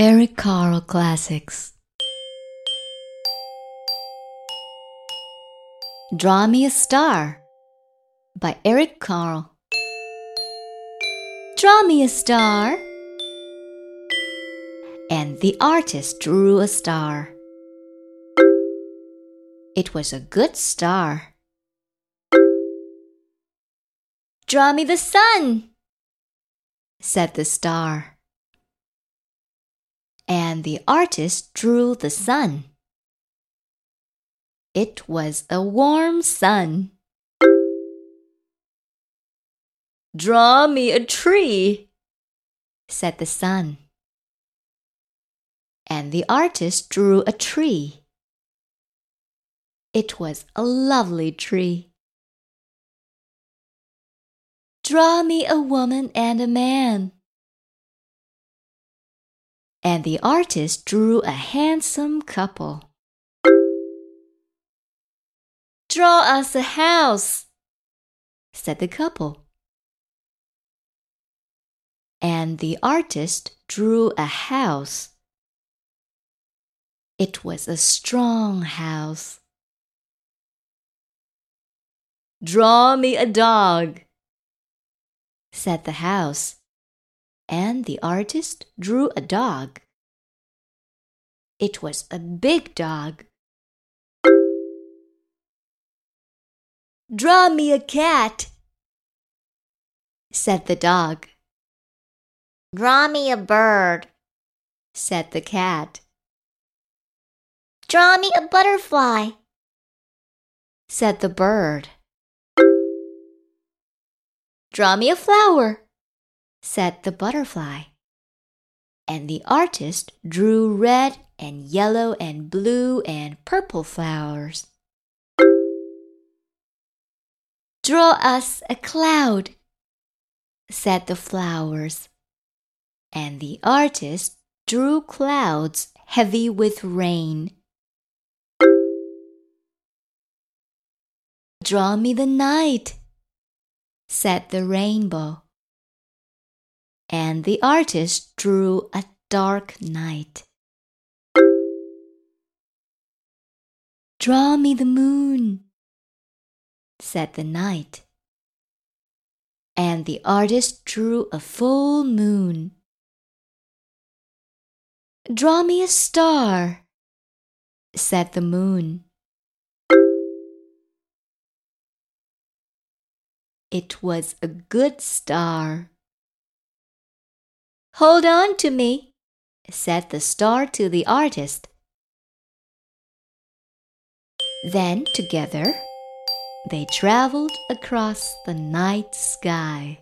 Eric Carle Classics. Draw Me a Star by Eric Carle. Draw me a star. And the artist drew a star. It was a good star. Draw me the sun, said the star and the artist drew the sun. It was a warm sun. Draw me a tree, said the sun. And the artist drew a tree. It was a lovely tree. Draw me a woman and a man and the artist drew a handsome couple. Draw us a house, said the couple. And the artist drew a house. It was a strong house. Draw me a dog, said the house and the artist drew a dog. It was a big dog. Draw me a cat, said the dog. Draw me a bird, said the cat. Draw me a butterfly, said the bird. Draw me a flower, said the butterfly. And the artist drew red and yellow and blue and purple flowers. Draw us a cloud, said the flowers. And the artist drew clouds heavy with rain. Draw me the night, said the rainbow and the artist drew a dark night. Draw me the moon, said the night. And the artist drew a full moon. Draw me a star, said the moon. It was a good star. Hold on to me, said the star to the artist. Then together they traveled across the night sky.